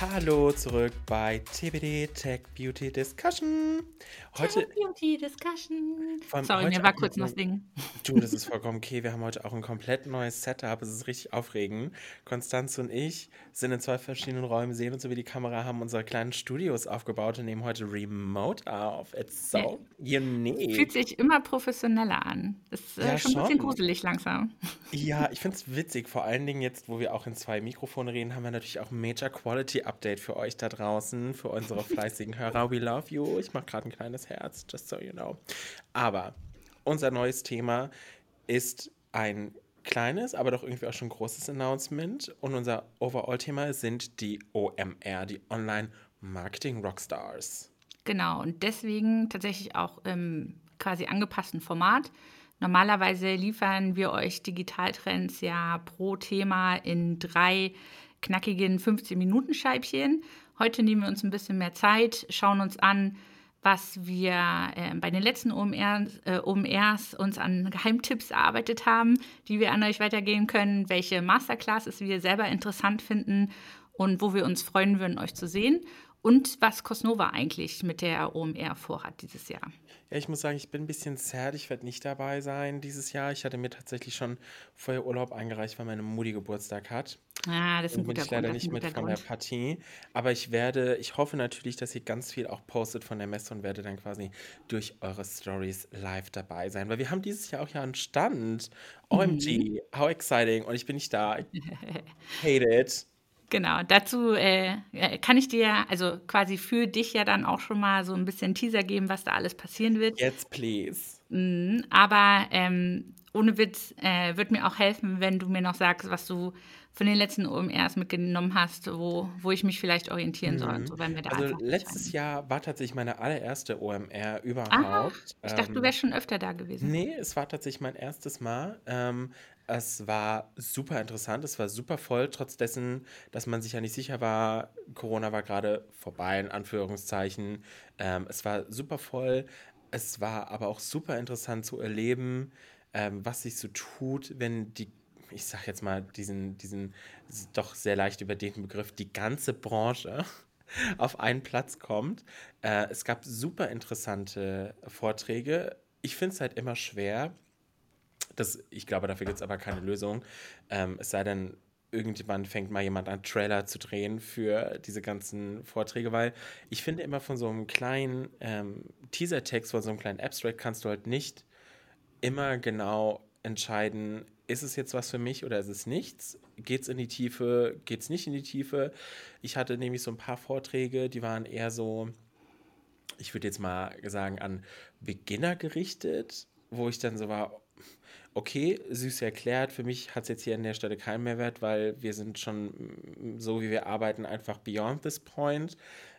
Hallo zurück bei TBD Tech Beauty Discussion. Heute. Tech Beauty Discussion. Sorry, mir war kurz noch das Ding. Du, das ist vollkommen okay. Wir haben heute auch ein komplett neues Setup. Es ist richtig aufregend. Konstanz und ich sind in zwei verschiedenen Räumen, sehen uns über die Kamera, haben unsere kleinen Studios aufgebaut und nehmen heute Remote auf. It's Ja. so unique. Fühlt sich immer professioneller an. Ist äh, Ja, schon ein bisschen schon. gruselig langsam. Ja, ich finde es witzig. Vor allen Dingen jetzt, wo wir auch in zwei Mikrofone reden, haben wir natürlich auch Major Quality Update für euch da draußen, für unsere fleißigen Hörer. We love you. Ich mache gerade ein kleines Herz, just so you know. Aber unser neues Thema ist ein kleines, aber doch irgendwie auch schon großes Announcement. Und unser Overall-Thema sind die OMR, die Online Marketing Rockstars. Genau, und deswegen tatsächlich auch im quasi angepassten Format. Normalerweise liefern wir euch Digitaltrends ja pro Thema in drei knackigen 15-Minuten-Scheibchen. Heute nehmen wir uns ein bisschen mehr Zeit, schauen uns an, was wir äh, bei den letzten OMRs, äh, OMRs uns an Geheimtipps erarbeitet haben, die wir an euch weitergeben können, welche Masterclasses wir selber interessant finden und wo wir uns freuen würden, euch zu sehen und was Cosnova eigentlich mit der OMR vorhat dieses Jahr. Ja, ich muss sagen, ich bin ein bisschen sad. Ich werde nicht dabei sein dieses Jahr. Ich hatte mir tatsächlich schon vorher Urlaub eingereicht, weil meine Mutti Geburtstag hat. Ah, das ist ein bin guter ich leider Grund. Nicht mit von der. Partie. Aber ich werde, ich hoffe natürlich, dass ihr ganz viel auch postet von der Messe und werde dann quasi durch eure Stories live dabei sein. Weil wir haben dieses Jahr auch ja einen Stand. Mhm. OMG, how exciting. Und ich bin nicht da. I hate it. Genau, dazu äh, äh, kann ich dir also quasi für dich ja dann auch schon mal so ein bisschen Teaser geben, was da alles passieren wird. Yes, please. Mhm, aber ähm, ohne Witz äh, wird mir auch helfen, wenn du mir noch sagst, was du von den letzten OMRs mitgenommen hast, wo, wo ich mich vielleicht orientieren soll. Und so werden wir da Also letztes. Jahr war tatsächlich meine allererste OMR Ah, überhaupt. ich dachte, du Ähm, wärst schon öfter da gewesen. Nee, es war tatsächlich mein erstes Mal. Ähm, es war super interessant, es war super voll, trotz dessen, dass man sich ja nicht sicher war. Corona war gerade vorbei, in Anführungszeichen. Ähm, es war super voll. Es war aber auch super interessant zu erleben, ähm, was sich so tut, wenn die, ich sag jetzt mal, diesen, diesen doch sehr leicht überdehnten Begriff, die ganze Branche auf einen Platz kommt. Äh, es gab super interessante Vorträge. Ich finde es halt immer schwer. Das, ich glaube, dafür gibt es aber keine Lösung. Ähm, es sei denn, irgendjemand fängt mal jemand an, Trailer zu drehen für diese ganzen Vorträge, weil ich finde immer von so einem kleinen ähm, Teaser-Text, von so einem kleinen Abstract kannst du halt nicht immer genau entscheiden, ist es jetzt was für mich oder ist es nichts? Geht es in die Tiefe? Geht es nicht in die Tiefe? Ich hatte nämlich so ein paar Vorträge, die waren eher so, ich würde jetzt mal sagen, an Beginner gerichtet, wo ich dann so war, okay, süß erklärt, für mich hat es jetzt hier an der Stelle keinen Mehrwert, weil wir sind schon so, wie wir arbeiten, einfach beyond this point.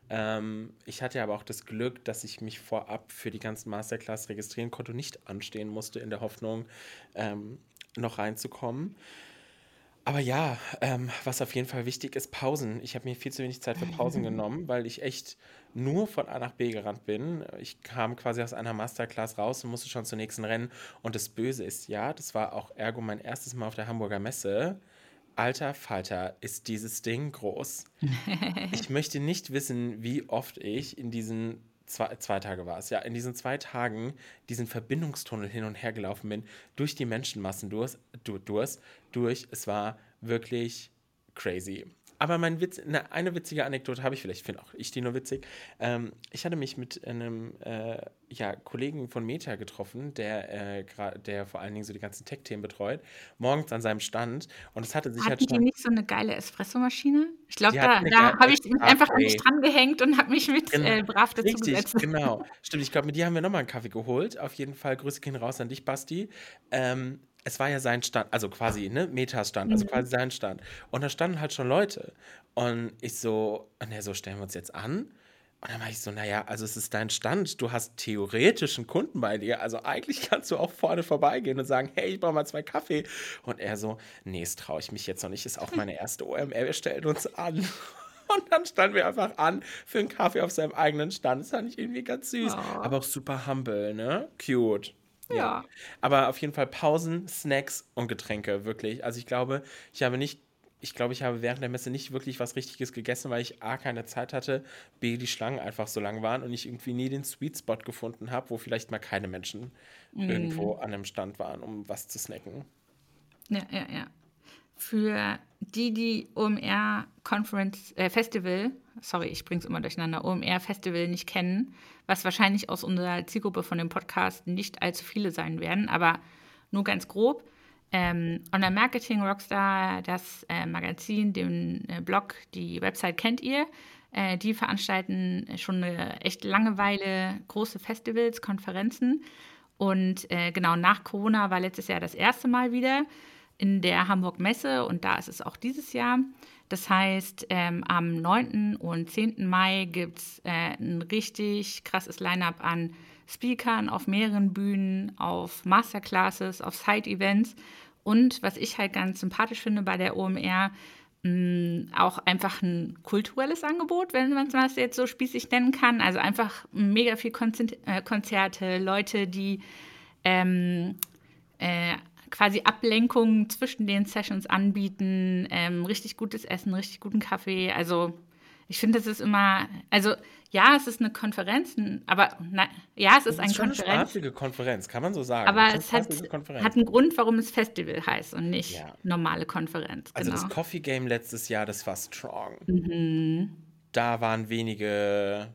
Ähm, ich hatte aber auch das Glück, dass ich mich vorab für die ganzen Masterclass registrieren konnte und nicht anstehen musste, in der Hoffnung, ähm, noch reinzukommen. Aber ja, ähm, was auf jeden Fall wichtig ist, Pausen. Ich habe mir viel zu wenig Zeit für Pausen genommen, weil ich echt nur von A nach B gerannt bin. Ich kam quasi aus einer Masterclass raus und musste schon zur nächsten rennen. Und das Böse ist, ja, das war auch ergo mein erstes Mal auf der Hamburger Messe. Alter Falter, ist dieses Ding groß. Ich möchte nicht wissen, wie oft ich in diesen zwei, zwei Tage war es, ja, in diesen zwei Tagen diesen Verbindungstunnel hin und her gelaufen bin, durch die Menschenmassen durch, du- durch, durch. Es war wirklich crazy. Aber mein Witz, eine, eine witzige Anekdote habe ich vielleicht, finde auch ich die nur witzig. Ähm, ich hatte mich mit einem äh, ja, Kollegen von Meta getroffen, der, äh, der vor allen Dingen so die ganzen Tech-Themen betreut, morgens an seinem Stand und es hatte sich halt Hatten die schon. nicht so eine geile Espressomaschine? Ich glaube, Die da, da habe ich mich einfach an mich dran gehängt und habe mich mit Genau. äh, brav dazu Richtig, gesetzt. genau. Stimmt, ich glaube, mit dir haben wir nochmal einen Kaffee geholt. Auf jeden Fall, Grüße gehen raus an dich, Basti. Ähm, es war ja sein Stand, also quasi, ne, Metas Stand, also Mhm. quasi sein Stand. Und da standen halt schon Leute. Und ich so, und er so, stellen wir uns jetzt an? Und dann war ich so, naja, also es ist dein Stand, du hast theoretisch einen Kunden bei dir, also eigentlich kannst du auch vorne vorbeigehen und sagen, hey, ich brauche mal zwei Kaffee. Und er so, nee, das traue ich mich jetzt noch nicht, ist auch meine erste OMR, wir stellen uns an. Und dann standen wir einfach an für einen Kaffee auf seinem eigenen Stand. Das fand ich irgendwie ganz süß, Oh. aber auch super humble, ne? Cute. Ja. Aber auf jeden Fall Pausen, Snacks und Getränke, wirklich. Also ich glaube, ich habe nicht ich glaube, ich habe während der Messe nicht wirklich was Richtiges gegessen, weil ich A, keine Zeit hatte, B, die Schlangen einfach so lang waren und ich irgendwie nie den Sweet Spot gefunden habe, wo vielleicht mal keine Menschen mm. irgendwo an einem Stand waren, um was zu snacken. Ja, ja, ja. Für die, die OMR Conference äh, Festival, sorry, ich bringe es immer durcheinander, OMR Festival nicht kennen, was wahrscheinlich aus unserer Zielgruppe von dem Podcast nicht allzu viele sein werden, aber nur ganz grob. Ähm, Online Marketing Rockstar, das äh, Magazin, den äh, Blog, die Website kennt ihr. Äh, die veranstalten schon eine echt Langeweile große Festivals, Konferenzen. Und äh, genau nach Corona war letztes Jahr das erste Mal wieder in der Hamburg Messe und da ist es auch dieses Jahr. Das heißt, ähm, am 9. und 10. Mai gibt es äh, ein richtig krasses Line-up an Speakern auf mehreren Bühnen, auf Masterclasses, auf Side-Events und was ich halt ganz sympathisch finde bei der OMR, mm, auch einfach ein kulturelles Angebot, wenn man es jetzt so spießig nennen kann. Also einfach mega viel äh, Konzerte, Leute, die ähm, äh, quasi Ablenkungen zwischen den Sessions anbieten, ähm, richtig gutes Essen, richtig guten Kaffee. Also ich finde, das ist immer, also ja, es ist eine Konferenz, aber na, ja, es ist, ist eine schon Konferenz. Eine Konferenz, kann man so sagen. Aber es hat, hat, einen Grund, warum es Festival heißt und nicht ja. normale Konferenz. Also genau. das Coffee Game letztes Jahr, das war strong. Mhm. Da waren wenige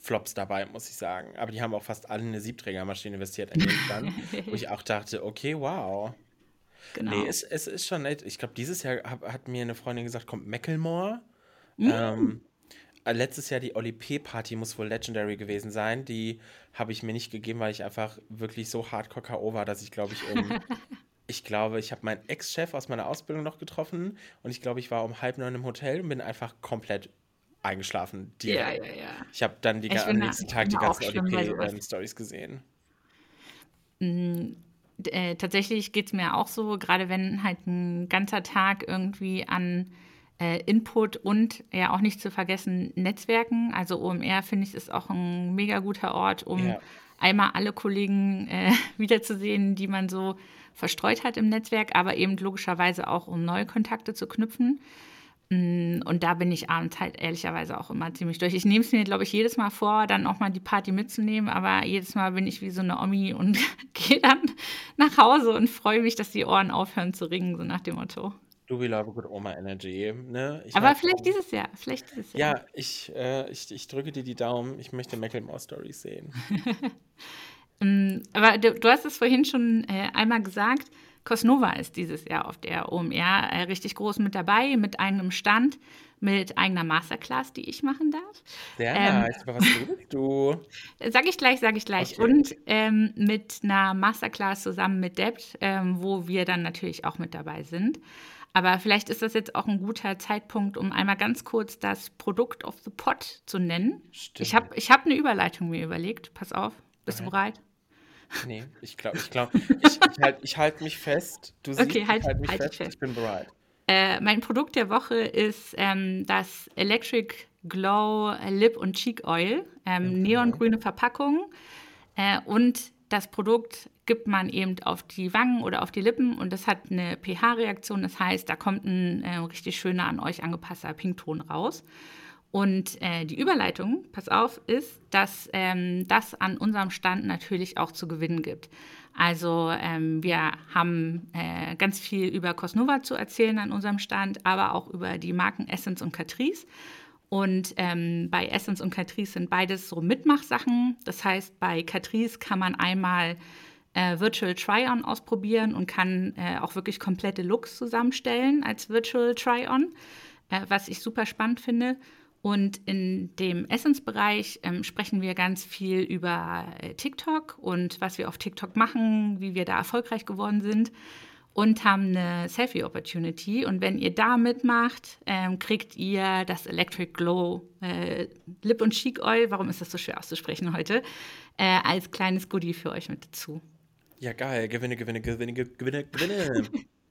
Flops dabei, muss ich sagen. Aber die haben auch fast alle eine Siebträgermaschine investiert an Stand, wo ich auch dachte, okay, wow. Genau. Nee, es, es ist schon nett. Ich glaube, dieses Jahr hat, hat mir eine Freundin gesagt, kommt Mecklemore. Mhm. Ähm, äh, letztes Jahr die Oli P. Party muss wohl legendary gewesen sein. Die habe ich mir nicht gegeben, weil ich einfach wirklich so hardcore K.O. war, dass ich glaube ich um. ich glaube, ich habe meinen Ex-Chef aus meiner Ausbildung noch getroffen und ich glaube, ich war um halb neun im Hotel und bin einfach komplett eingeschlafen. Ja, ja, ja. Ich habe dann die, am nächsten Tag die ganzen ODP-Stories gesehen. Mhm. Äh, tatsächlich geht es mir auch so, gerade wenn halt ein ganzer Tag irgendwie an äh, Input und ja auch nicht zu vergessen Netzwerken. Also OMR finde ich ist auch ein mega guter Ort, um ja. einmal alle Kollegen äh, wiederzusehen, die man so verstreut hat im Netzwerk, aber eben logischerweise auch um neue Kontakte zu knüpfen. Mm, und da bin ich abends halt ehrlicherweise auch immer ziemlich durch. Ich nehme es mir, glaube ich, jedes Mal vor, dann auch mal die Party mitzunehmen, aber jedes Mal bin ich wie so eine Omi und gehe dann nach Hause und freue mich, dass die Ohren aufhören zu ringen, so nach dem Motto. Do we love a good Oma Energy. Ne? Ich Aber vielleicht dieses Jahr. Vielleicht dieses Jahr. Ja, ich, äh, ich, ich drücke dir die Daumen. Ich möchte Macklemore Stories sehen. Mm, aber du, du, hast es vorhin schon äh, einmal gesagt. Cosnova ist dieses Jahr auf der OMR äh, richtig groß mit dabei, mit eigenem Stand, mit eigener Masterclass, die ich machen darf. Sehr ähm, nice. Aber was tust du? Sag ich gleich, sag ich gleich. Okay. Und ähm, mit einer Masterclass zusammen mit Debt, ähm, wo wir dann natürlich auch mit dabei sind. Aber vielleicht ist das jetzt auch ein guter Zeitpunkt, um einmal ganz kurz das Produkt of the Pot zu nennen. Stimmt. Ich habe ich hab eine Überleitung mir überlegt. Pass auf. Bist okay. du bereit? Nee, ich glaube, ich glaube, ich, ich halte ich halt mich fest. Du siehst, okay, halt, ich halte mich halt fest. fest. Ich bin bereit. Äh, mein Produkt der Woche ist ähm, das Electric Glow Lip und Cheek Oil. Ähm, okay. Neongrüne Verpackung. Äh, und das Produkt gibt man eben auf die Wangen oder auf die Lippen und das hat eine pH-Reaktion. Das heißt, da kommt ein äh, richtig schöner an euch angepasster Pinkton raus. Und äh, die Überleitung, pass auf, ist, dass ähm, das an unserem Stand natürlich auch zu gewinnen gibt. Also ähm, wir haben äh, ganz viel über Cosnova zu erzählen an unserem Stand, aber auch über die Marken Essence und Catrice. Und ähm, bei Essence und Catrice sind beides so Mitmachsachen. Das heißt, bei Catrice kann man einmal äh, Virtual Try-On ausprobieren und kann äh, auch wirklich komplette Looks zusammenstellen als Virtual Try-On, äh, was ich super spannend finde. Und in dem Essence-Bereich ähm, sprechen wir ganz viel über äh, TikTok und was wir auf TikTok machen, wie wir da erfolgreich geworden sind und haben eine Selfie-Opportunity. Und wenn ihr da mitmacht, ähm, kriegt ihr das Electric Glow äh, Lip- und Cheek Oil, warum ist das so schwer auszusprechen heute, äh, als kleines Goodie für euch mit dazu. Ja, geil. Gewinne, gewinne, gewinne, gewinne, gewinne.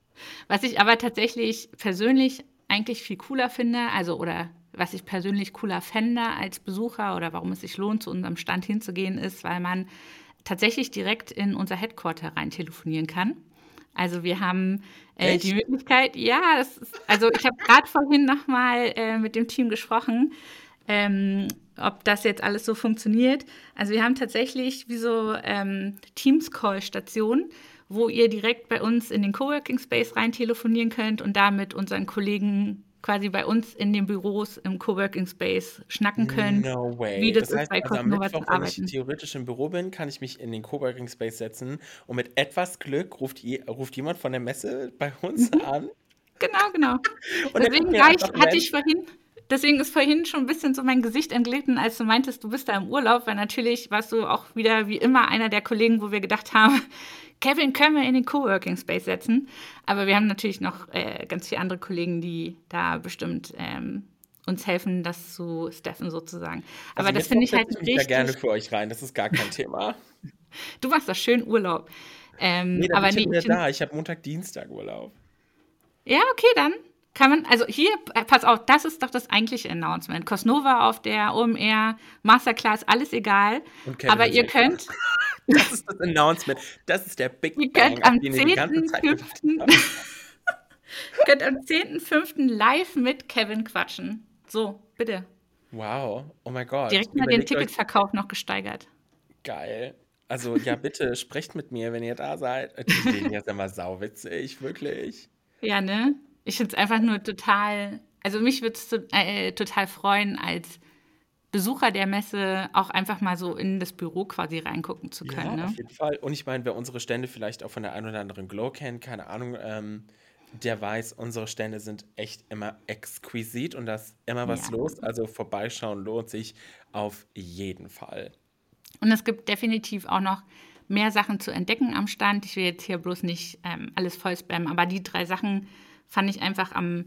was ich aber tatsächlich persönlich eigentlich viel cooler finde, also oder was ich persönlich cooler fände als Besucher oder warum es sich lohnt, zu unserem Stand hinzugehen, ist, weil man tatsächlich direkt in unser Headquarter rein telefonieren kann. Also wir haben äh, die Möglichkeit, ja, ist, also ich habe gerade vorhin nochmal äh, mit dem Team gesprochen, ähm, ob das jetzt alles so funktioniert. Also wir haben tatsächlich wie so ähm, Teams-Call-Stationen, wo ihr direkt bei uns in den Coworking Space rein telefonieren könnt und da mit unseren Kollegen quasi bei uns in den Büros im Coworking Space schnacken könnt. No way. Wie das, das heißt, ist bei also am Mittwoch, wenn ich theoretisch im Büro bin, kann ich mich in den Coworking Space setzen und mit etwas Glück ruft, ruft jemand von der Messe bei uns mhm. an. Genau, genau. Deswegen ich, hatte ich vorhin, deswegen ist vorhin schon ein bisschen so mein Gesicht entglitten, als du meintest, du bist da im Urlaub, weil natürlich warst du auch wieder wie immer einer der Kollegen, wo wir gedacht haben, Kevin können wir in den Coworking Space setzen. Aber wir haben natürlich noch äh, ganz viele andere Kollegen, die da bestimmt ähm, uns helfen, das zu steffen sozusagen. Aber also das finde ich halt ich richtig. Ich da gerne für euch rein, das ist gar kein Thema. du machst doch schön Urlaub. Ähm, nee, aber bin nee, ich da. Ich habe Montag, Dienstag Urlaub. Ja, okay, dann kann man, also hier, äh, pass auf, das ist doch das eigentliche Announcement. Cosnova auf der OMR, Masterclass, alles egal. Aber ihr könnt. Das ist das Announcement. Das ist der Big ihr Bang, könnt am 10.5. könnt am 10.5. live mit Kevin quatschen. So, bitte. Wow, oh mein Gott. Direkt mal den Ticketverkauf noch gesteigert. Geil. Also ja, bitte sprecht mit mir, wenn ihr da seid. Die sehen jetzt immer sauwitzig, wirklich. Ja, ne? Ich finde es einfach nur total, also mich würde es äh, total freuen, als Besucher der Messe auch einfach mal so in das Büro quasi reingucken zu können. Ja, ne? auf jeden Fall. Und ich meine, wer unsere Stände vielleicht auch von der einen oder anderen Glow kennt, keine Ahnung, ähm, der weiß, unsere Stände sind echt immer exquisit und da ist immer was ja. los. Also vorbeischauen lohnt sich auf jeden Fall. Und es gibt definitiv auch noch mehr Sachen zu entdecken am Stand. Ich will jetzt hier bloß nicht ähm, alles voll spammen, aber die drei Sachen, fand ich einfach am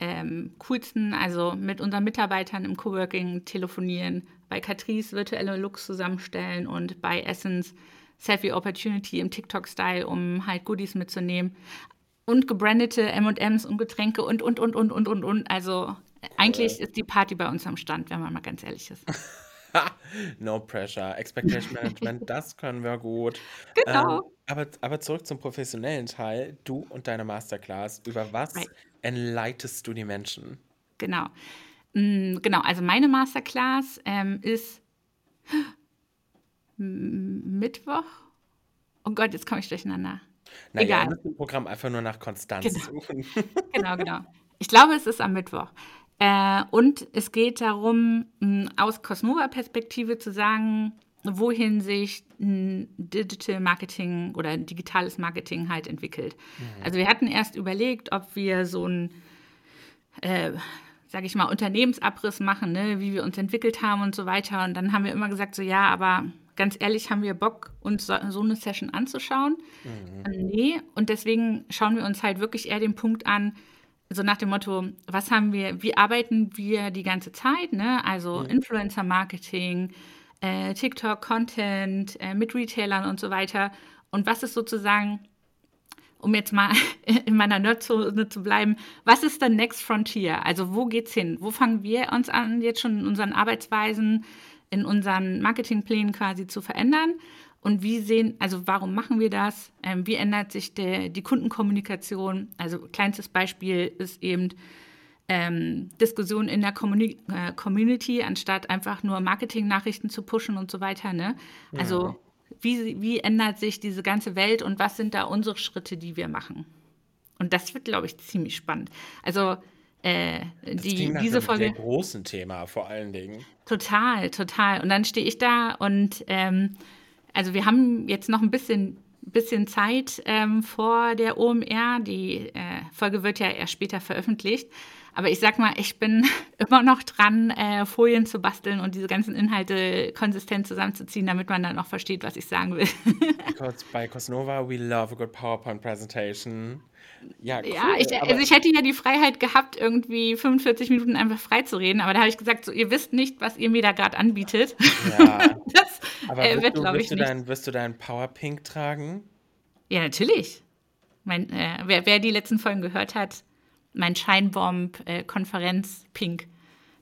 ähm, coolsten. Also mit unseren Mitarbeitern im Coworking telefonieren, bei Catrice virtuelle Looks zusammenstellen und bei Essence Selfie Opportunity im TikTok-Style, um halt Goodies mitzunehmen. Und gebrandete MMs und Getränke und, und, und, und, und, und, und. Also cool. eigentlich ist die Party bei uns am Stand, wenn man mal ganz ehrlich ist. no pressure. Expectation Management, das können wir gut. Genau. Ähm, aber, aber zurück zum professionellen Teil. Du und deine Masterclass. Über was right. enlightest du die Menschen? Genau. Mm, genau, also meine Masterclass ähm, ist Mittwoch. Oh Gott, jetzt komme ich durcheinander. Naja, Egal. das Programm einfach nur nach Konstanz genau. suchen. genau, genau. Ich glaube, es ist am Mittwoch. Äh, und es geht darum, aus Cosnova-Perspektive zu sagen, wohin sich Digital Marketing oder digitales Marketing halt entwickelt. Mhm. Also wir hatten erst überlegt, ob wir so ein, äh, sage ich mal, Unternehmensabriss machen, ne, wie wir uns entwickelt haben und so weiter. Und dann haben wir immer gesagt, so ja, aber ganz ehrlich, haben wir Bock, uns so, so eine Session anzuschauen? Mhm. Nee, und deswegen schauen wir uns halt wirklich eher den Punkt an, so nach dem Motto, was haben wir, wie arbeiten wir die ganze Zeit, ne? Also mhm. Influencer-Marketing, äh, TikTok-Content, äh, mit Retailern und so weiter. Und was ist sozusagen, um jetzt mal in meiner Nerdzone zu bleiben, was ist der Next Frontier? Also wo geht's hin? Wo fangen wir uns an, jetzt schon in unseren Arbeitsweisen, in unseren Marketingplänen quasi zu verändern? Und wie sehen, also warum machen wir das? Ähm, wie ändert sich der, die Kundenkommunikation? Also kleinstes Beispiel ist eben ähm, Diskussion in der Communi äh, Community, anstatt einfach nur Marketing-Nachrichten zu pushen und so weiter. Ne? Also ja. wie, wie ändert sich diese ganze Welt und was sind da unsere Schritte, die wir machen? Und das wird, glaube ich, ziemlich spannend. Also äh, die, diese Folge. Ein großen Thema vor allen Dingen. Total, total. Und dann stehe ich da und ähm, also wir haben jetzt noch ein bisschen, bisschen Zeit ähm, vor der OMR. Die äh, Folge wird ja erst später veröffentlicht. Aber ich sag mal, ich bin immer noch dran, äh, Folien zu basteln und diese ganzen Inhalte konsistent zusammenzuziehen, damit man dann auch versteht, was ich sagen will. Bei Cosnova, we love a good PowerPoint presentation. Ja, cool, ja ich, also ich hätte ja die Freiheit gehabt, irgendwie 45 Minuten einfach frei zu reden, aber da habe ich gesagt, so, ihr wisst nicht, was ihr mir da gerade anbietet. Ja. das aber äh, wird, glaube ich, nicht. Dein, wirst du deinen Powerpink tragen? Ja, natürlich. Mein, äh, wer, wer, die letzten Folgen gehört hat, mein Scheinbomb-Konferenz-Pink,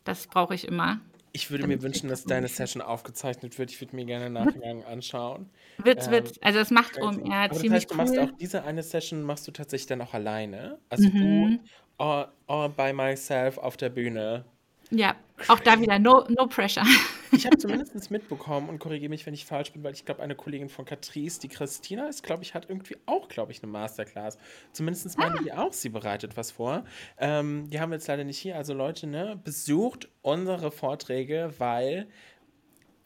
das brauche ich immer. Ich würde mir wünschen, dass deine Session aufgezeichnet wird. Ich würde mir gerne Nachgang anschauen. Witz, ähm, Witz. Also das macht OMR ziemlich das heißt, du machst auch diese eine Session machst du tatsächlich dann auch alleine. Also mhm. du all, all by myself auf der Bühne. Ja, auch da wieder no, no pressure. Ich habe zumindest mitbekommen und korrigiere mich, wenn ich falsch bin, weil ich glaube, eine Kollegin von Catrice, die Christina ist, glaube ich, hat irgendwie auch, glaube ich, eine Masterclass. Zumindest meinte ah. die auch, sie bereitet was vor. Ähm, die haben wir jetzt leider nicht hier. Also Leute, ne, besucht unsere Vorträge, weil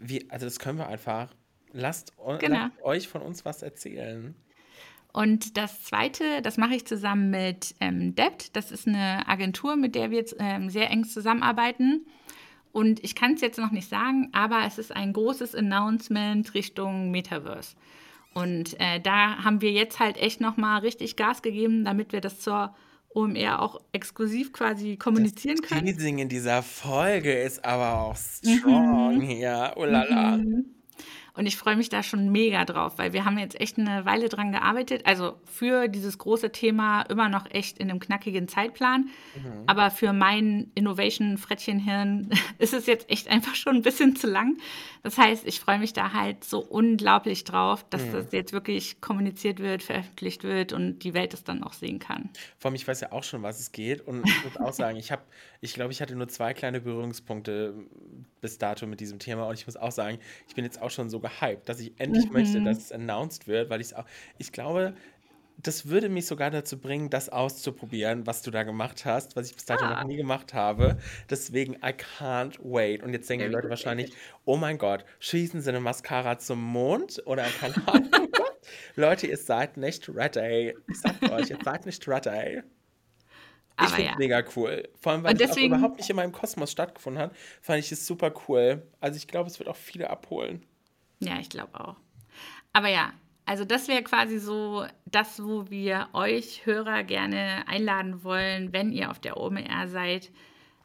wir, also das können wir einfach. Lasst, genau. lasst euch von uns was erzählen. Und das zweite, das mache ich zusammen mit ähm, Debt. Das ist eine Agentur, mit der wir jetzt ähm, sehr eng zusammenarbeiten. Und ich kann es jetzt noch nicht sagen, aber es ist ein großes Announcement Richtung Metaverse. Und äh, da haben wir jetzt halt echt nochmal richtig Gas gegeben, damit wir das zur OMR auch exklusiv quasi kommunizieren das können. Das in dieser Folge ist aber auch strong mhm. hier. Oh la la. Mhm. Und ich freue mich da schon mega drauf, weil wir haben jetzt echt eine Weile dran gearbeitet. Also für dieses große Thema immer noch echt in einem knackigen Zeitplan. Mhm. Aber für mein Innovation-Frettchenhirn ist es jetzt echt einfach schon ein bisschen zu lang. Das heißt, ich freue mich da halt so unglaublich drauf, dass mhm. das jetzt wirklich kommuniziert wird, veröffentlicht wird und die Welt es dann auch sehen kann. Vor allem, ich weiß ja auch schon, was es geht. Und ich muss auch sagen, ich habe, ich glaube, ich hatte nur zwei kleine Berührungspunkte bis dato mit diesem Thema. Und ich muss auch sagen, ich bin jetzt auch schon so gehypt, dass ich endlich mhm. möchte, dass es announced wird, weil ich es auch, ich glaube, das würde mich sogar dazu bringen, das auszuprobieren, was du da gemacht hast, was ich bis dato ah. noch nie gemacht habe. Deswegen, I can't wait. Und jetzt denken die Leute wahrscheinlich, oh mein Gott, schießen sie eine Mascara zum Mond? Oder keine Ahnung. Leute, ihr seid nicht ready. Ich sag euch, ihr seid nicht ready. Ich finde es ja. mega cool. Vor allem, weil es auch überhaupt nicht in meinem Kosmos stattgefunden hat, fand ich es super cool. Also ich glaube, es wird auch viele abholen. Ja, ich glaube auch. Aber ja, also das wäre quasi so das, wo wir euch Hörer gerne einladen wollen, wenn ihr auf der OMR seid,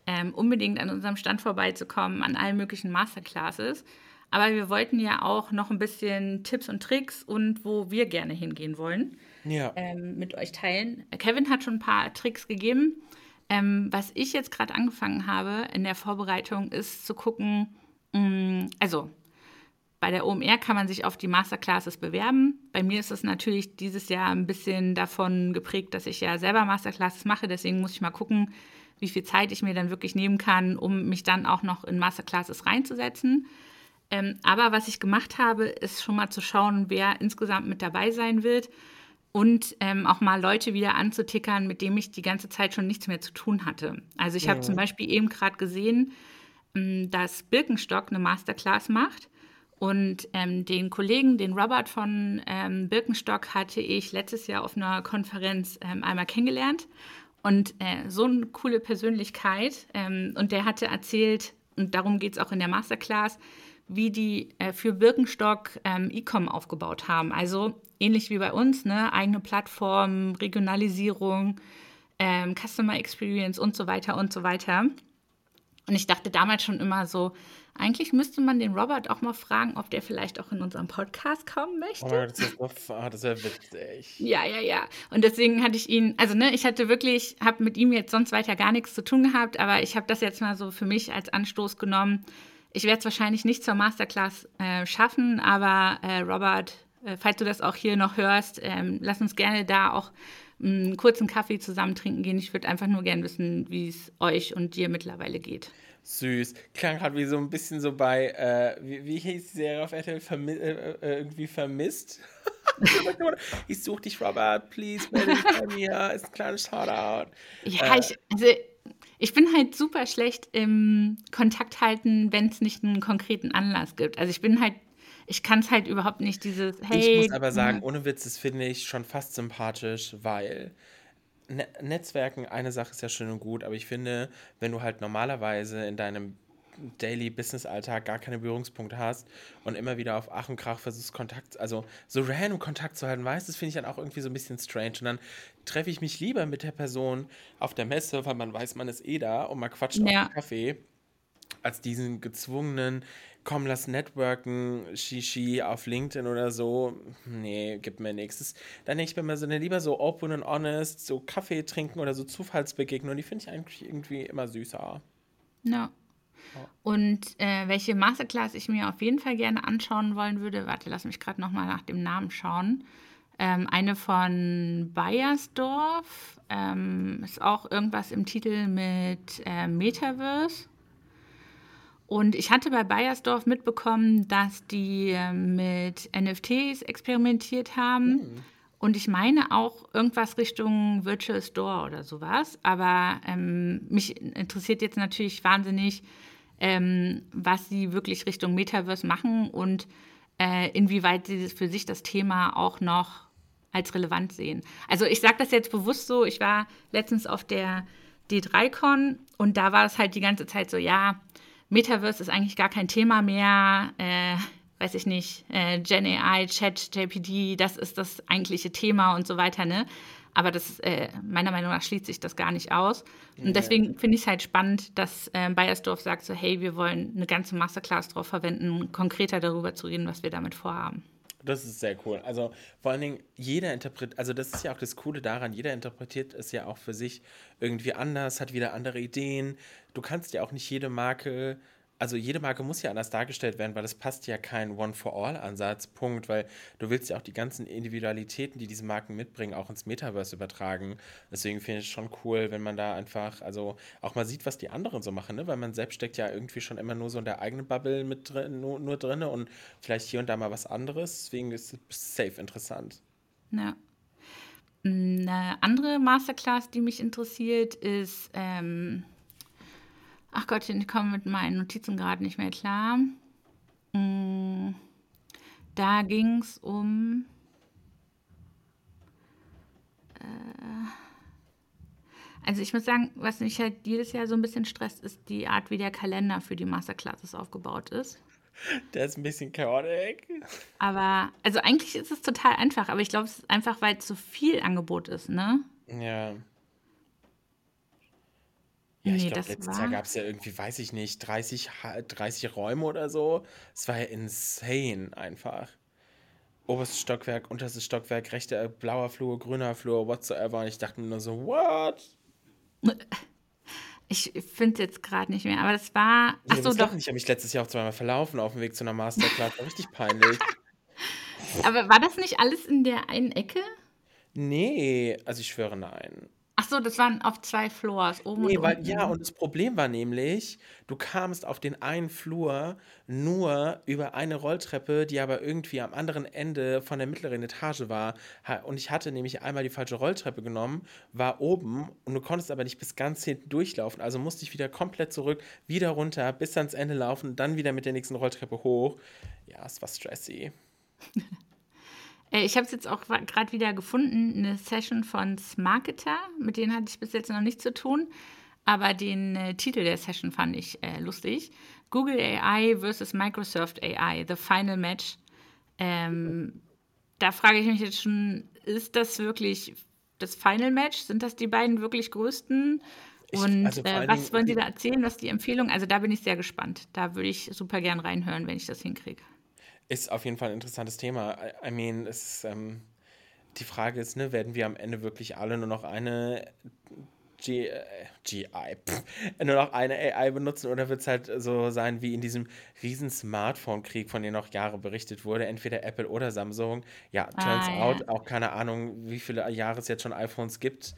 ähm, unbedingt an unserem Stand vorbeizukommen, an allen möglichen Masterclasses. Aber wir wollten ja auch noch ein bisschen Tipps und Tricks und wo wir gerne hingehen wollen, ja. ähm, mit euch teilen. Kevin hat schon ein paar Tricks gegeben. Ähm, was ich jetzt gerade angefangen habe in der Vorbereitung, ist zu gucken, mh, mm, also bei der OMR kann man sich auf die Masterclasses bewerben. Bei mir ist es natürlich dieses Jahr ein bisschen davon geprägt, dass ich ja selber Masterclasses mache. Deswegen muss ich mal gucken, wie viel Zeit ich mir dann wirklich nehmen kann, um mich dann auch noch in Masterclasses reinzusetzen. Ähm, aber was ich gemacht habe, ist schon mal zu schauen, wer insgesamt mit dabei sein wird und ähm, auch mal Leute wieder anzutickern, mit denen ich die ganze Zeit schon nichts mehr zu tun hatte. Also ich ja. habe zum Beispiel eben gerade gesehen, ähm, dass Birkenstock eine Masterclass macht. Und ähm, den Kollegen, den Robert von ähm, Birkenstock, hatte ich letztes Jahr auf einer Konferenz ähm, einmal kennengelernt. Und äh, so eine coole Persönlichkeit. Ähm, und der hatte erzählt, und darum geht es auch in der Masterclass, wie die äh, für Birkenstock ähm, E-Com aufgebaut haben. Also ähnlich wie bei uns, ne? eigene Plattform, Regionalisierung, ähm, Customer Experience und so weiter und so weiter. Und ich dachte damals schon immer so, eigentlich müsste man den Robert auch mal fragen, ob der vielleicht auch in unserem Podcast kommen möchte. Oh, das ist oh, das wäre witzig. Ja, ja, ja. Und deswegen hatte ich ihn, also ne, ich hatte wirklich, habe mit ihm jetzt sonst weiter gar nichts zu tun gehabt, aber ich habe das jetzt mal so für mich als Anstoß genommen. Ich werde es wahrscheinlich nicht zur Masterclass äh, schaffen, aber äh, Robert, äh, falls du das auch hier noch hörst, ähm, lass uns gerne da auch einen kurzen Kaffee zusammen trinken gehen. Ich würde einfach nur gerne wissen, wie es euch und dir mittlerweile geht süß. Klang halt wie so ein bisschen so bei, äh, wie, wie hieß die Serie auf RTL, Vermi äh, äh, irgendwie vermisst. ich suche dich, Robert, please, melde dich bei mir. Ist ein kleines Shoutout. Ja, ich, also ich bin halt super schlecht im Kontakt halten, wenn es nicht einen konkreten Anlass gibt. Also ich bin halt ich kann es halt überhaupt nicht, dieses Hey. Ich muss aber sagen, ohne Witz, das finde ich schon fast sympathisch, weil Ne Netzwerken, eine Sache ist ja schön und gut, aber ich finde, wenn du halt normalerweise in deinem Daily Business Alltag gar keine Berührungspunkte hast und immer wieder auf Ach und Krach versuchst Kontakt, also so random Kontakt zu halten, weißt, das finde ich dann auch irgendwie so ein bisschen strange und dann treffe ich mich lieber mit der Person auf der Messe, weil man weiß, man ist eh da und man quatscht ja. auf den Kaffee, als diesen gezwungenen komm, lass networken, Shishi auf LinkedIn oder so. Nee, gibt mir nichts. Dann denke ich mir immer so, ne, lieber so open and honest, so Kaffee trinken oder so Zufallsbegegnungen. Die finde ich eigentlich irgendwie immer süßer. Ja. Und äh, welche Masterclass ich mir auf jeden Fall gerne anschauen wollen würde, warte, lass mich gerade nochmal nach dem Namen schauen. Ähm, eine von Bayersdorf, ähm, ist auch irgendwas im Titel mit äh, Metaverse. Und ich hatte bei Bayersdorf mitbekommen, dass die äh, mit NFTs experimentiert haben. Mhm. Und ich meine auch irgendwas Richtung Virtual Store oder sowas. Aber ähm, mich interessiert jetzt natürlich wahnsinnig, ähm, was sie wirklich Richtung Metaverse machen und äh, inwieweit sie für sich das Thema auch noch als relevant sehen. Also ich sage das jetzt bewusst so, ich war letztens auf der D3Con und da war es halt die ganze Zeit so, ja, Metaverse ist eigentlich gar kein Thema mehr, äh, weiß ich nicht, äh, Gen AI, Chat, JPD, das ist das eigentliche Thema und so weiter, ne? Aber das, äh, meiner Meinung nach schließt sich das gar nicht aus. Und deswegen finde ich es halt spannend, dass äh, Bayersdorf sagt so, hey, wir wollen eine ganze Masterclass drauf verwenden, konkreter darüber zu reden, was wir damit vorhaben. Das ist sehr cool. Also vor allen Dingen, jeder interpretiert, also das ist ja auch das Coole daran, jeder interpretiert es ja auch für sich irgendwie anders, hat wieder andere Ideen. Du kannst ja auch nicht jede Marke also jede Marke muss ja anders dargestellt werden, weil es passt ja kein One-for-All-Ansatz, Punkt, weil du willst ja auch die ganzen Individualitäten, die diese Marken mitbringen, auch ins Metaverse übertragen. Deswegen finde ich es schon cool, wenn man da einfach, also auch mal sieht, was die anderen so machen, ne? weil man selbst steckt ja irgendwie schon immer nur so in der eigenen Bubble mit drin, nur, nur drin und vielleicht hier und da mal was anderes. Deswegen ist es safe interessant. Ja. Eine andere Masterclass, die mich interessiert, ist ähm Ach Gott, ich komme mit meinen Notizen gerade nicht mehr klar. Mm, da ging es um. Äh, also ich muss sagen, was mich halt jedes Jahr so ein bisschen stresst, ist die Art, wie der Kalender für die Masterclasses aufgebaut ist. Der ist ein bisschen chaotisch. Aber, also eigentlich ist es total einfach, aber ich glaube, es ist einfach, weil zu viel Angebot ist, ne? Ja. Ja, ich glaube, letztes Jahr gab es ja irgendwie, weiß ich nicht, 30, 30 Räume oder so. Es war ja insane einfach. Oberstes Stockwerk, unterstes Stockwerk, rechter, blauer Flur, grüner Flur, whatsoever. Und ich dachte mir nur so, what? Ich finde es jetzt gerade nicht mehr, aber das war. Ach so, doch. Ich habe mich letztes Jahr auch zweimal verlaufen auf dem Weg zu einer Masterclass. War richtig peinlich. aber war das nicht alles in der einen Ecke? Nee, also ich schwöre nein. So, das waren auf zwei Floors, oben nee, und weil, unten. Ja, und das Problem war nämlich, du kamst auf den einen Flur nur über eine Rolltreppe, die aber irgendwie am anderen Ende von der mittleren Etage war. Und ich hatte nämlich einmal die falsche Rolltreppe genommen, war oben und du konntest aber nicht bis ganz hinten durchlaufen. Also musste ich wieder komplett zurück, wieder runter, bis ans Ende laufen, dann wieder mit der nächsten Rolltreppe hoch. Ja, es war stressy. Äh, ich habe es jetzt auch gerade wieder gefunden, eine Session von Smarketer. Mit denen hatte ich bis jetzt noch nichts zu tun. Aber den äh, Titel der Session fand ich äh, lustig. Google AI versus Microsoft AI, The Final Match. Ähm, da frage ich mich jetzt schon, ist das wirklich das Final Match? Sind das die beiden wirklich größten? Und also äh, was wollen Sie da erzählen? Was ist die Empfehlung? Also da bin ich sehr gespannt. Da würde ich super gern reinhören, wenn ich das hinkriege. Ist auf jeden Fall ein interessantes Thema. I, I mean, es, ähm, die Frage ist, ne, werden wir am Ende wirklich alle nur noch eine G, äh, GI, pff, nur noch eine AI benutzen oder wird es halt so sein wie in diesem riesen Smartphone-Krieg, von dem noch Jahre berichtet wurde, entweder Apple oder Samsung. Ja, turns ah, out, ja. auch keine Ahnung, wie viele Jahre es jetzt schon iPhones gibt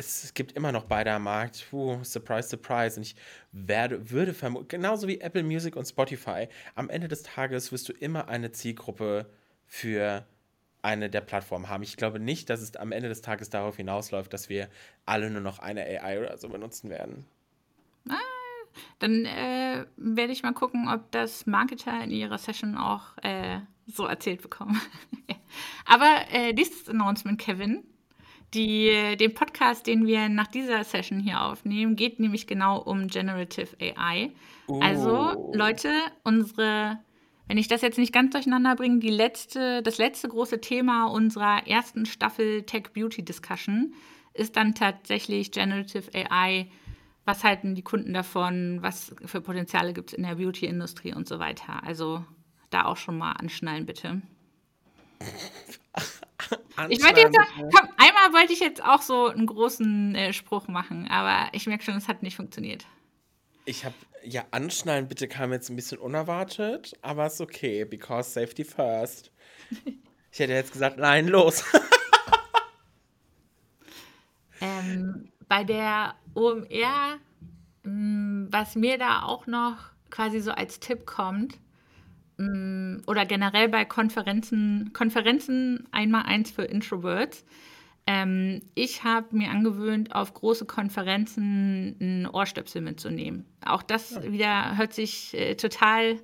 es gibt immer noch beide am Markt. Puh, surprise, surprise. Und ich werde, würde vermuten, genauso wie Apple Music und Spotify, am Ende des Tages wirst du immer eine Zielgruppe für eine der Plattformen haben. Ich glaube nicht, dass es am Ende des Tages darauf hinausläuft, dass wir alle nur noch eine AI oder so benutzen werden. Ah, dann äh, werde ich mal gucken, ob das Marketer in ihrer Session auch äh, so erzählt bekommen. Aber äh, dieses Announcement, Kevin, die, den Podcast, den wir nach dieser Session hier aufnehmen, geht nämlich genau um Generative AI. Oh. Also, Leute, unsere, wenn ich das jetzt nicht ganz durcheinander bringe, die letzte, das letzte große Thema unserer ersten Staffel Tech Beauty Discussion ist dann tatsächlich Generative AI. Was halten die Kunden davon? Was für Potenziale gibt es in der Beauty-Industrie und so weiter? Also da auch schon mal anschnallen, bitte. Ich wollte jetzt, komm, einmal wollte ich jetzt auch so einen großen äh, Spruch machen, aber ich merke schon, es hat nicht funktioniert. Ich habe, ja, anschnallen bitte kam jetzt ein bisschen unerwartet, aber ist okay, because safety first. Ich hätte jetzt gesagt, nein, los. ähm, bei der OMR, mm, was mir da auch noch quasi so als Tipp kommt, mm, oder generell bei Konferenzen, Konferenzen einmal eins für Introverts. Ähm, ich habe mir angewöhnt, auf große Konferenzen ein Ohrstöpsel mitzunehmen. Auch das wieder hört sich äh, total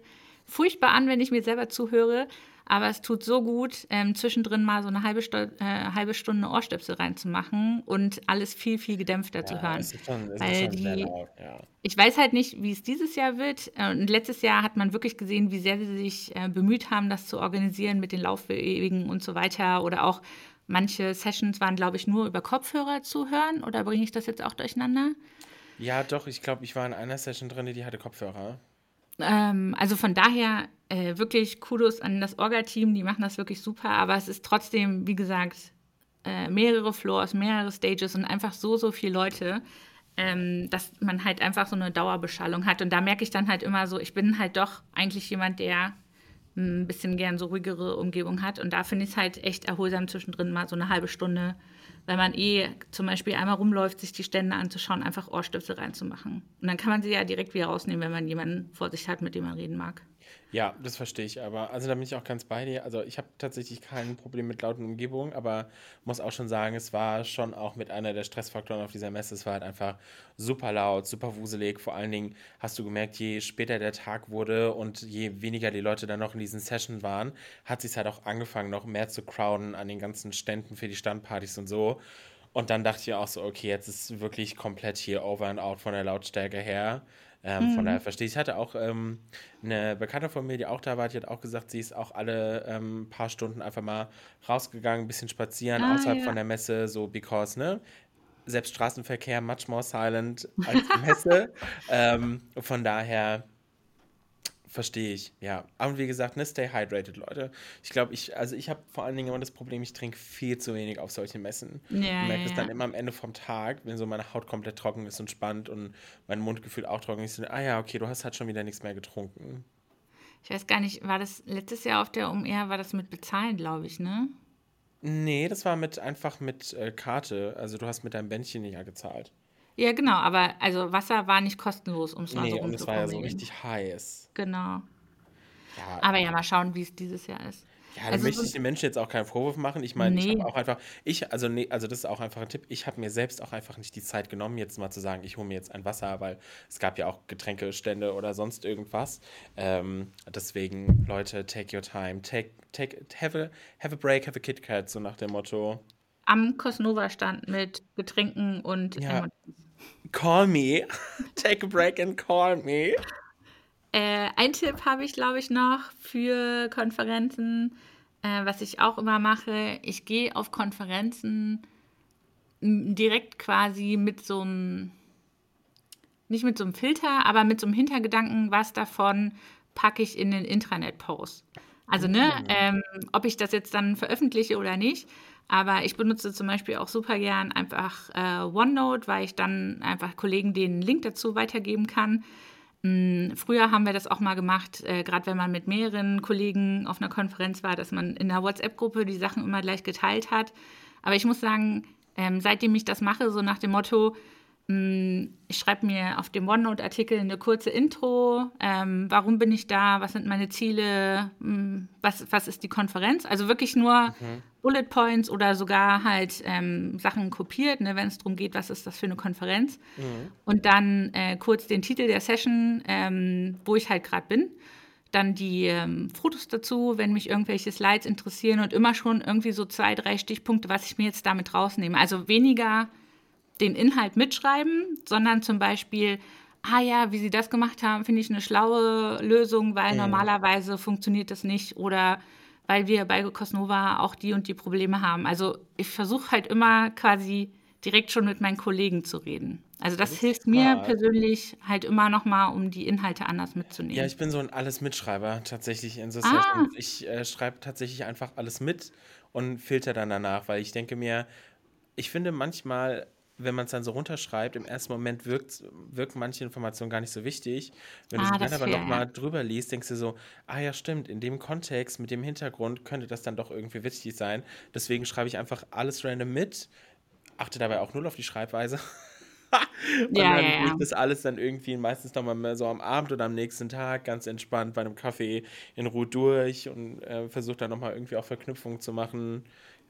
furchtbar an, wenn ich mir selber zuhöre. Aber es tut so gut, ähm, zwischendrin mal so eine halbe, Sto äh, halbe Stunde Ohrstöpsel reinzumachen und alles viel, viel gedämpfter ja, zu hören. Ist schon, ist Weil die, laut, ja. Ich weiß halt nicht, wie es dieses Jahr wird. Äh, und letztes Jahr hat man wirklich gesehen, wie sehr sie sich äh, bemüht haben, das zu organisieren mit den Laufwegen und so weiter. Oder auch manche Sessions waren, glaube ich, nur über Kopfhörer zu hören. Oder bringe ich das jetzt auch durcheinander? Ja, doch. Ich glaube, ich war in einer Session drin, die hatte Kopfhörer. Ähm, also von daher äh, wirklich Kudos an das Orga-Team, die machen das wirklich super, aber es ist trotzdem, wie gesagt, äh, mehrere Floors, mehrere Stages und einfach so, so viele Leute, ähm, dass man halt einfach so eine Dauerbeschallung hat. Und da merke ich dann halt immer so, ich bin halt doch eigentlich jemand, der ein bisschen gern so ruhigere Umgebung hat. Und da finde ich es halt echt erholsam zwischendrin mal so eine halbe Stunde weil man eh zum Beispiel einmal rumläuft, sich die Stände anzuschauen, einfach Ohrstöpsel reinzumachen. Und dann kann man sie ja direkt wieder rausnehmen, wenn man jemanden vor sich hat, mit dem man reden mag. Ja, das verstehe ich aber. Also da bin ich auch ganz bei dir. Also ich habe tatsächlich kein Problem mit lauten Umgebungen, aber muss auch schon sagen, es war schon auch mit einer der Stressfaktoren auf dieser Messe. Es war halt einfach super laut, super wuselig. Vor allen Dingen hast du gemerkt, je später der Tag wurde und je weniger die Leute dann noch in diesen Session waren, hat sich halt auch angefangen, noch mehr zu crowden an den ganzen Ständen für die Standpartys und so. Und dann dachte ich auch so, okay, jetzt ist wirklich komplett hier over and out von der Lautstärke her. Ähm, mhm. Von daher verstehe ich. Ich hatte auch ähm, eine Bekannte von mir, die auch da war, die hat auch gesagt, sie ist auch alle ähm, paar Stunden einfach mal rausgegangen, ein bisschen spazieren ah, außerhalb ja. von der Messe, so because, ne? Selbst Straßenverkehr much more silent als die Messe. ähm, von daher Verstehe ich, ja. Aber wie gesagt, ne, stay hydrated, Leute. Ich glaube, ich, also ich habe vor allen Dingen immer das Problem, ich trinke viel zu wenig auf solchen Messen. Ja, ich merke ja, es dann immer am Ende vom Tag, wenn so meine Haut komplett trocken ist und spannt und mein Mundgefühl auch trocken ist. Ah ja, okay, du hast halt schon wieder nichts mehr getrunken. Ich weiß gar nicht, war das letztes Jahr auf der UMR, war das mit Bezahlen, glaube ich, ne? Nee, das war mit einfach mit äh, Karte. Also du hast mit deinem Bändchen ja gezahlt. Ja, genau, aber also Wasser war nicht kostenlos, um es mal nee, so und es war ja so richtig heiß. Genau. Ja, aber ja, mal schauen, wie es dieses Jahr ist. Ja, da also möchte ich den Menschen jetzt auch keinen Vorwurf machen. Ich meine, nee. ich habe auch einfach, ich, also nee, also das ist auch einfach ein Tipp, ich habe mir selbst auch einfach nicht die Zeit genommen, jetzt mal zu sagen, ich hole mir jetzt ein Wasser, weil es gab ja auch Getränkestände oder sonst irgendwas. Ähm, deswegen, Leute, take your time, take, take, have a, have a break, have a KitKat, so nach dem Motto. Am Cosnova-Stand mit Getränken und ja. Call me. Take a break and call me. Äh, ein Tipp habe ich, glaube ich, noch für Konferenzen, äh, was ich auch immer mache. Ich gehe auf Konferenzen direkt quasi mit so einem, nicht mit so einem Filter, aber mit so einem Hintergedanken, was davon packe ich in den Intranet-Post. Also, ne, mhm. ähm, ob ich das jetzt dann veröffentliche oder nicht, aber ich benutze zum Beispiel auch super gern einfach äh, OneNote, weil ich dann einfach Kollegen den Link dazu weitergeben kann. Hm, früher haben wir das auch mal gemacht, äh, gerade wenn man mit mehreren Kollegen auf einer Konferenz war, dass man in der WhatsApp-Gruppe die Sachen immer gleich geteilt hat. Aber ich muss sagen, ähm, seitdem ich das mache, so nach dem Motto, ich schreibe mir auf dem OneNote-Artikel eine kurze Intro. Ähm, warum bin ich da? Was sind meine Ziele? Hm, was, was ist die Konferenz? Also wirklich nur mhm. Bullet Points oder sogar halt ähm, Sachen kopiert, ne, wenn es darum geht, was ist das für eine Konferenz. Mhm. Und dann äh, kurz den Titel der Session, ähm, wo ich halt gerade bin. Dann die ähm, Fotos dazu, wenn mich irgendwelche Slides interessieren und immer schon irgendwie so zwei, drei Stichpunkte, was ich mir jetzt damit rausnehme. Also weniger den Inhalt mitschreiben, sondern zum Beispiel, ah ja, wie Sie das gemacht haben, finde ich eine schlaue Lösung, weil mhm. normalerweise funktioniert das nicht oder weil wir bei Cosnova auch die und die Probleme haben. Also ich versuche halt immer quasi direkt schon mit meinen Kollegen zu reden. Also das, das hilft mir persönlich halt immer noch mal, um die Inhalte anders mitzunehmen. Ja, ich bin so ein Alles-Mitschreiber tatsächlich in so ah. Ich äh, schreibe tatsächlich einfach alles mit und filter dann danach, weil ich denke mir, ich finde manchmal wenn man es dann so runterschreibt, im ersten Moment wirkt, wirken manche Informationen gar nicht so wichtig. Wenn du Ah, sie dann das aber nochmal ja. drüber liest, denkst du so, ah ja, stimmt, in dem Kontext, mit dem Hintergrund könnte das dann doch irgendwie wichtig sein. Deswegen schreibe ich einfach alles random mit, achte dabei auch null auf die Schreibweise. Und Ja, dann ja, ja. das alles dann irgendwie meistens nochmal so am Abend oder am nächsten Tag ganz entspannt bei einem Kaffee in Ruhe durch und äh, versuche dann nochmal irgendwie auch Verknüpfungen zu machen.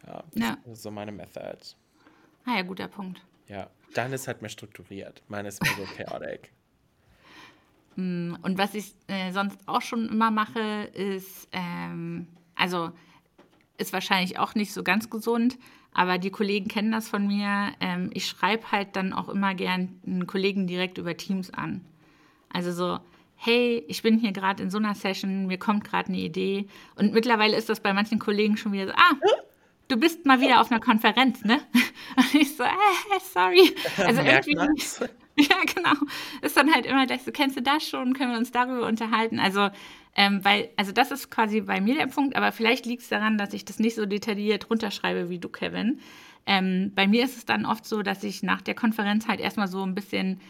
Ja, Ja. das ist so meine Method. Ah ja, guter Punkt. Ja, dann ist halt mehr strukturiert. Meine ist mehr so chaotic. Mm, Und was ich äh, sonst auch schon immer mache, ist, ähm, also ist wahrscheinlich auch nicht so ganz gesund, aber die Kollegen kennen das von mir. Ähm, ich schreibe halt dann auch immer gern einen Kollegen direkt über Teams an. Also so, hey, ich bin hier gerade in so einer Session, mir kommt gerade eine Idee. Und mittlerweile ist das bei manchen Kollegen schon wieder so, ah, du bist mal wieder auf einer Konferenz, ne? Und ich so, äh, sorry. Also Merkt irgendwie, man's? ja, genau. Ist dann halt immer gleich so, kennst du das schon? Können wir uns darüber unterhalten? Also, ähm, weil, also das ist quasi bei mir der Punkt, aber vielleicht liegt es daran, dass ich das nicht so detailliert runterschreibe wie du, Kevin. Ähm, bei mir ist es dann oft so, dass ich nach der Konferenz halt erstmal so ein bisschen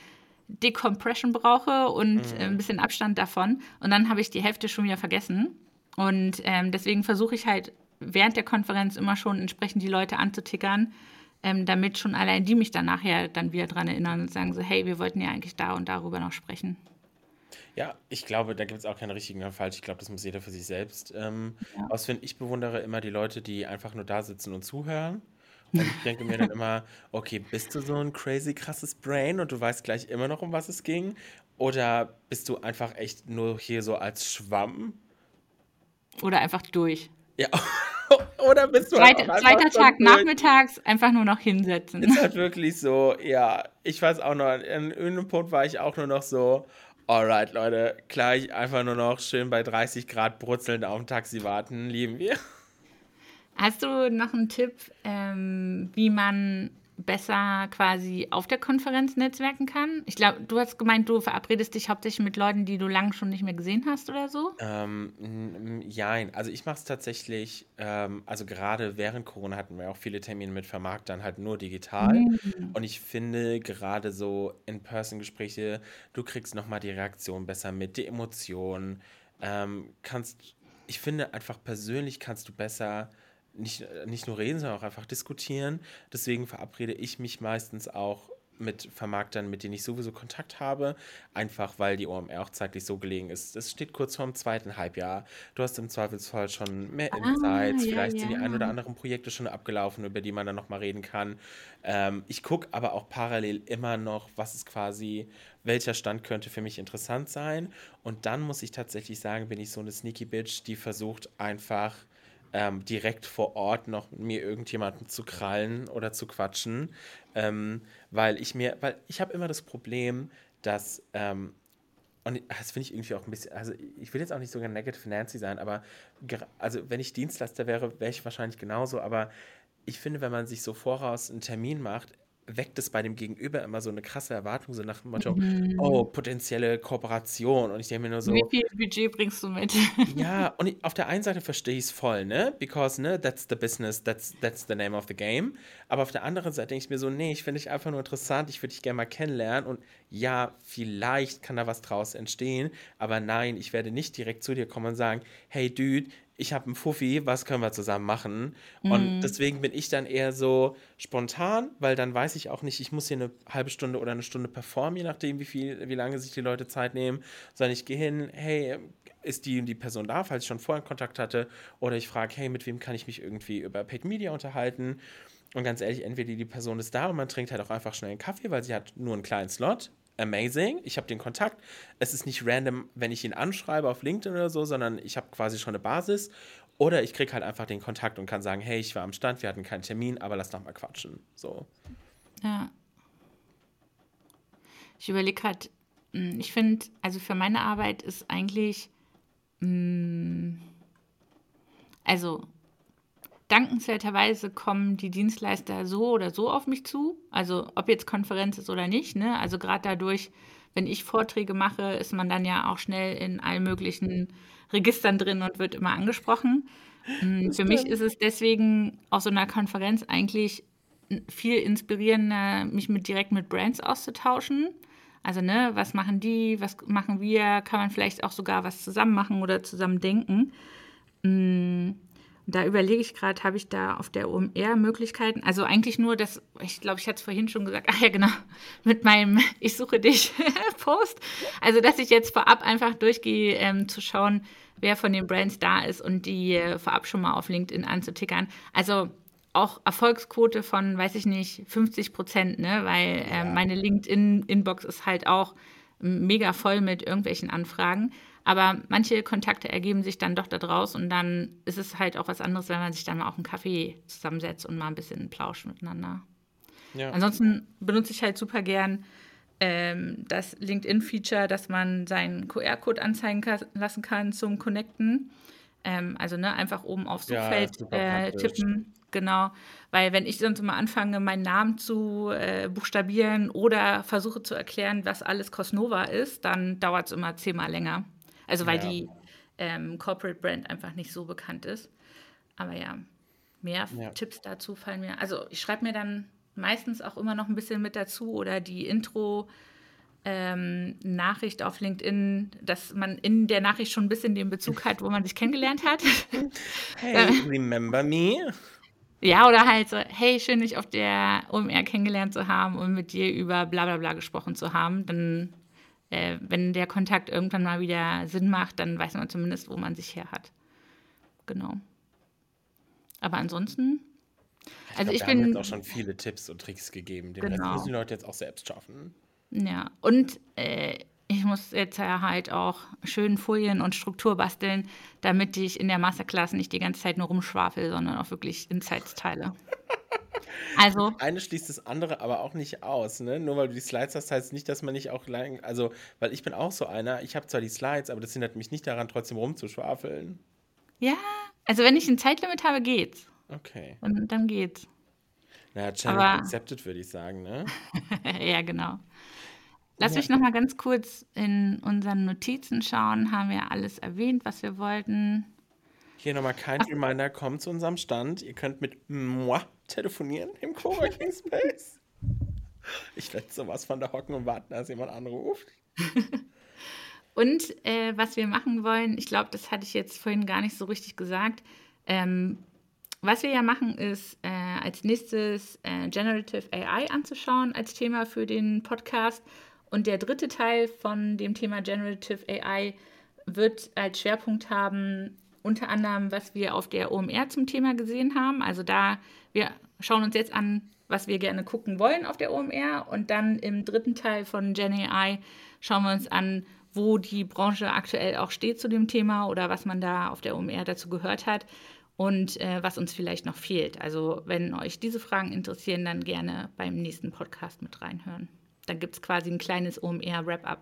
Decompression brauche und äh, ein bisschen Abstand davon. Und dann habe ich die Hälfte schon wieder vergessen. Und ähm, deswegen versuche ich halt während der Konferenz immer schon entsprechend die Leute anzutickern, ähm, damit schon allein die mich dann nachher dann wieder dran erinnern und sagen so, hey, wir wollten ja eigentlich da und darüber noch sprechen. Ja, ich glaube, da gibt es auch keinen richtigen oder falsch. Ich glaube, das muss jeder für sich selbst ähm, Ja. ausfinden. Ich bewundere immer die Leute, die einfach nur da sitzen und zuhören. Und ich denke mir dann immer, okay, bist du so ein crazy krasses Brain und du weißt gleich immer noch, um was es ging? Oder bist du einfach echt nur hier so als Schwamm? Oder einfach durch. Ja. Oder bist du halt Zweit, auch einfach zweiter Tag nachmittags einfach nur noch hinsetzen. Ist halt wirklich so, ja, ich weiß auch noch, an irgendeinem Punkt war ich auch nur noch so, alright, Leute, gleich einfach nur noch schön bei 30 Grad brutzelnd auf dem Taxi warten, lieben wir. Hast du noch einen Tipp, ähm, wie man besser quasi auf der Konferenz netzwerken kann? Ich glaube, du hast gemeint, du verabredest dich hauptsächlich mit Leuten, die du lange schon nicht mehr gesehen hast oder so. Ähm, n- jein, also ich mache es tatsächlich, ähm, also gerade während Corona hatten wir auch viele Termine mit Vermarktern halt nur digital. Und ich finde gerade so In-Person-Gespräche, du kriegst nochmal die Reaktion besser mit, die Emotionen, ähm, kannst, ich finde einfach persönlich kannst du besser nicht, nicht nur reden, sondern auch einfach diskutieren. Deswegen verabrede ich mich meistens auch mit Vermarktern, mit denen ich sowieso Kontakt habe, einfach weil die OMR auch zeitlich so gelegen ist. Es steht kurz vorm zweiten Halbjahr. Du hast im Zweifelsfall schon mehr Insights. ja, Vielleicht sind die ein ja. oder anderen Projekte schon abgelaufen, über die man dann nochmal reden kann. Ähm, ich gucke aber auch parallel immer noch, was ist quasi, welcher Stand könnte für mich interessant sein. Und dann muss ich tatsächlich sagen, bin ich so eine Sneaky Bitch, die versucht einfach ähm, direkt vor Ort noch mir irgendjemanden zu krallen oder zu quatschen, ähm, weil ich mir, weil ich habe immer das Problem, dass ähm, und das finde ich irgendwie auch ein bisschen, also ich will jetzt auch nicht sogar Negative Nancy sein, aber also wenn ich Dienstleister wäre, wäre ich wahrscheinlich genauso, aber ich finde, wenn man sich so voraus einen Termin macht, weckt es bei dem Gegenüber immer so eine krasse Erwartung, so nach dem Motto, oh, potenzielle Kooperation. Und ich denke mir nur so, Wie viel Budget bringst du mit? ja, und ich, auf der einen Seite verstehe ich es voll, ne? Because, ne, that's the business, that's, that's the name of the game. Aber auf der anderen Seite denke ich mir so, nee, ich finde dich einfach nur interessant, ich würde dich gerne mal kennenlernen. Und ja, vielleicht kann da was draus entstehen, aber nein, ich werde nicht direkt zu dir kommen und sagen, hey Dude, ich habe einen Fuffi, was können wir zusammen machen? Und deswegen bin ich dann eher so spontan, weil dann weiß ich auch nicht, ich muss hier eine halbe Stunde oder eine Stunde performen, je nachdem, wie viel, wie lange sich die Leute Zeit nehmen, sondern ich gehe hin, hey, ist die die Person da, falls ich schon vorher Kontakt hatte, oder ich frage, hey, mit wem kann ich mich irgendwie über Paid Media unterhalten? Und ganz ehrlich, entweder die Person ist da und man trinkt halt auch einfach schnell einen Kaffee, weil sie hat nur einen kleinen Slot. Amazing, ich habe den Kontakt. Es ist nicht random, wenn ich ihn anschreibe auf LinkedIn oder so, sondern ich habe quasi schon eine Basis. Oder ich kriege halt einfach den Kontakt und kann sagen, hey, ich war am Stand, wir hatten keinen Termin, aber lass noch mal quatschen. So. Ja. Ich überlege gerade, ich finde, also für meine Arbeit ist eigentlich, mh, also dankenswerterweise kommen die Dienstleister so oder so auf mich zu. Also ob jetzt Konferenz ist oder nicht. Ne? Also gerade dadurch, wenn ich Vorträge mache, ist man dann ja auch schnell in allen möglichen Registern drin und wird immer angesprochen. Mm, Für mich ist es deswegen auf so einer Konferenz eigentlich viel inspirierender, mich mit, direkt mit Brands auszutauschen. Also, ne, was machen die, was machen wir? Kann man vielleicht auch sogar was zusammen machen oder zusammen denken? Da überlege ich gerade, habe ich da auf der OMR Möglichkeiten? Also eigentlich nur das, ich glaube, ich hatte es vorhin schon gesagt, ach ja, genau, mit meinem Ich suche dich Post. Also, dass ich jetzt vorab einfach durchgehe, ähm, zu schauen, wer von den Brands da ist und die äh, vorab schon mal auf LinkedIn anzutickern. Also auch Erfolgsquote von, weiß ich nicht, 50 Prozent, ne? weil äh, meine LinkedIn-Inbox ist halt auch mega voll mit irgendwelchen Anfragen. Aber manche Kontakte ergeben sich dann doch daraus und dann ist es halt auch was anderes, wenn man sich dann mal auf einen Kaffee zusammensetzt und mal ein bisschen plauscht miteinander. Ja. Ansonsten benutze ich halt super gern ähm, das LinkedIn-Feature, dass man seinen QR-Code anzeigen kann, lassen kann zum Connecten. Ähm, also ne, einfach oben aufs Suchfeld ja, äh, tippen genau. Weil wenn ich sonst mal anfange, meinen Namen zu äh, buchstabieren oder versuche zu erklären, was alles Cosnova ist, dann dauert es immer zehnmal länger. Also weil ja. die ähm, Corporate Brand einfach nicht so bekannt ist. Aber ja, mehr ja. Tipps dazu fallen mir. Also ich schreibe mir dann meistens auch immer noch ein bisschen mit dazu oder die Intro. Ähm, Nachricht auf LinkedIn, dass man in der Nachricht schon ein bisschen den Bezug hat, wo man sich kennengelernt hat. Hey, remember me? Ja, oder halt so, hey, schön, dich auf der OMR kennengelernt zu haben und mit dir über bla bla bla gesprochen zu haben. Dann, äh, wenn der Kontakt irgendwann mal wieder Sinn macht, dann weiß man zumindest, wo man sich her hat. Genau. Aber ansonsten. Ich also glaub, ich wir bin. Haben jetzt auch schon viele Tipps und Tricks gegeben. Den genau. müssen die Leute jetzt auch selbst schaffen. Ja, und äh, ich muss jetzt ja halt auch schön Folien und Struktur basteln, damit ich in der Masterclass nicht die ganze Zeit nur rumschwafel, sondern auch wirklich Insights teile. Also. Eine schließt das andere aber auch nicht aus, ne? Nur weil du die Slides hast, heißt nicht, dass man nicht auch lang. Also, weil ich bin auch so einer, ich habe zwar die Slides, aber das hindert mich nicht daran, trotzdem rumzuschwafeln. Ja, also wenn ich ein Zeitlimit habe, geht's. Okay. Und dann geht's. Naja, Challenge aber... accepted, würde ich sagen, ne? ja, genau. Lass ja. mich noch mal ganz kurz in unseren Notizen schauen. Haben wir alles erwähnt, was wir wollten? Hier nochmal kein Ach. Reminder, kommt zu unserem Stand. Ihr könnt mit moi telefonieren im Coworking Space. ich werde sowas von da hocken und warten, dass jemand anruft. und äh, was wir machen wollen, ich glaube, das hatte ich jetzt vorhin gar nicht so richtig gesagt. Ähm, was wir ja machen, ist äh, als nächstes äh, Generative AI anzuschauen als Thema für den Podcast und der dritte Teil von dem Thema Generative AI wird als Schwerpunkt haben, unter anderem, was wir auf der OMR zum Thema gesehen haben. Also da, wir schauen uns jetzt an, was wir gerne gucken wollen auf der OMR. Und dann im dritten Teil von Gen AI schauen wir uns an, wo die Branche aktuell auch steht zu dem Thema oder was man da auf der OMR dazu gehört hat und äh, was uns vielleicht noch fehlt. Also wenn euch diese Fragen interessieren, dann gerne beim nächsten Podcast mit reinhören. Dann gibt es quasi ein kleines OMR-Wrap-up.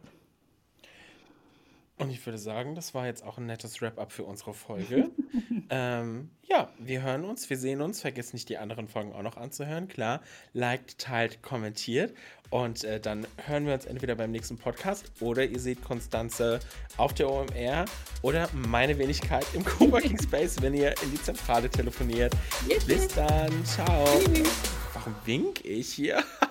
Und ich würde sagen, das war jetzt auch ein nettes Wrap-up für unsere Folge. ähm, ja, wir hören uns, wir sehen uns. Vergesst nicht, die anderen Folgen auch noch anzuhören. Klar, liked, teilt, kommentiert. Und äh, dann hören wir uns entweder beim nächsten Podcast oder ihr seht Konstanze auf der OMR oder meine Wenigkeit im Coworking Space, wenn ihr in die Zentrale telefoniert. Bis dann. Ciao. Warum wink ich hier?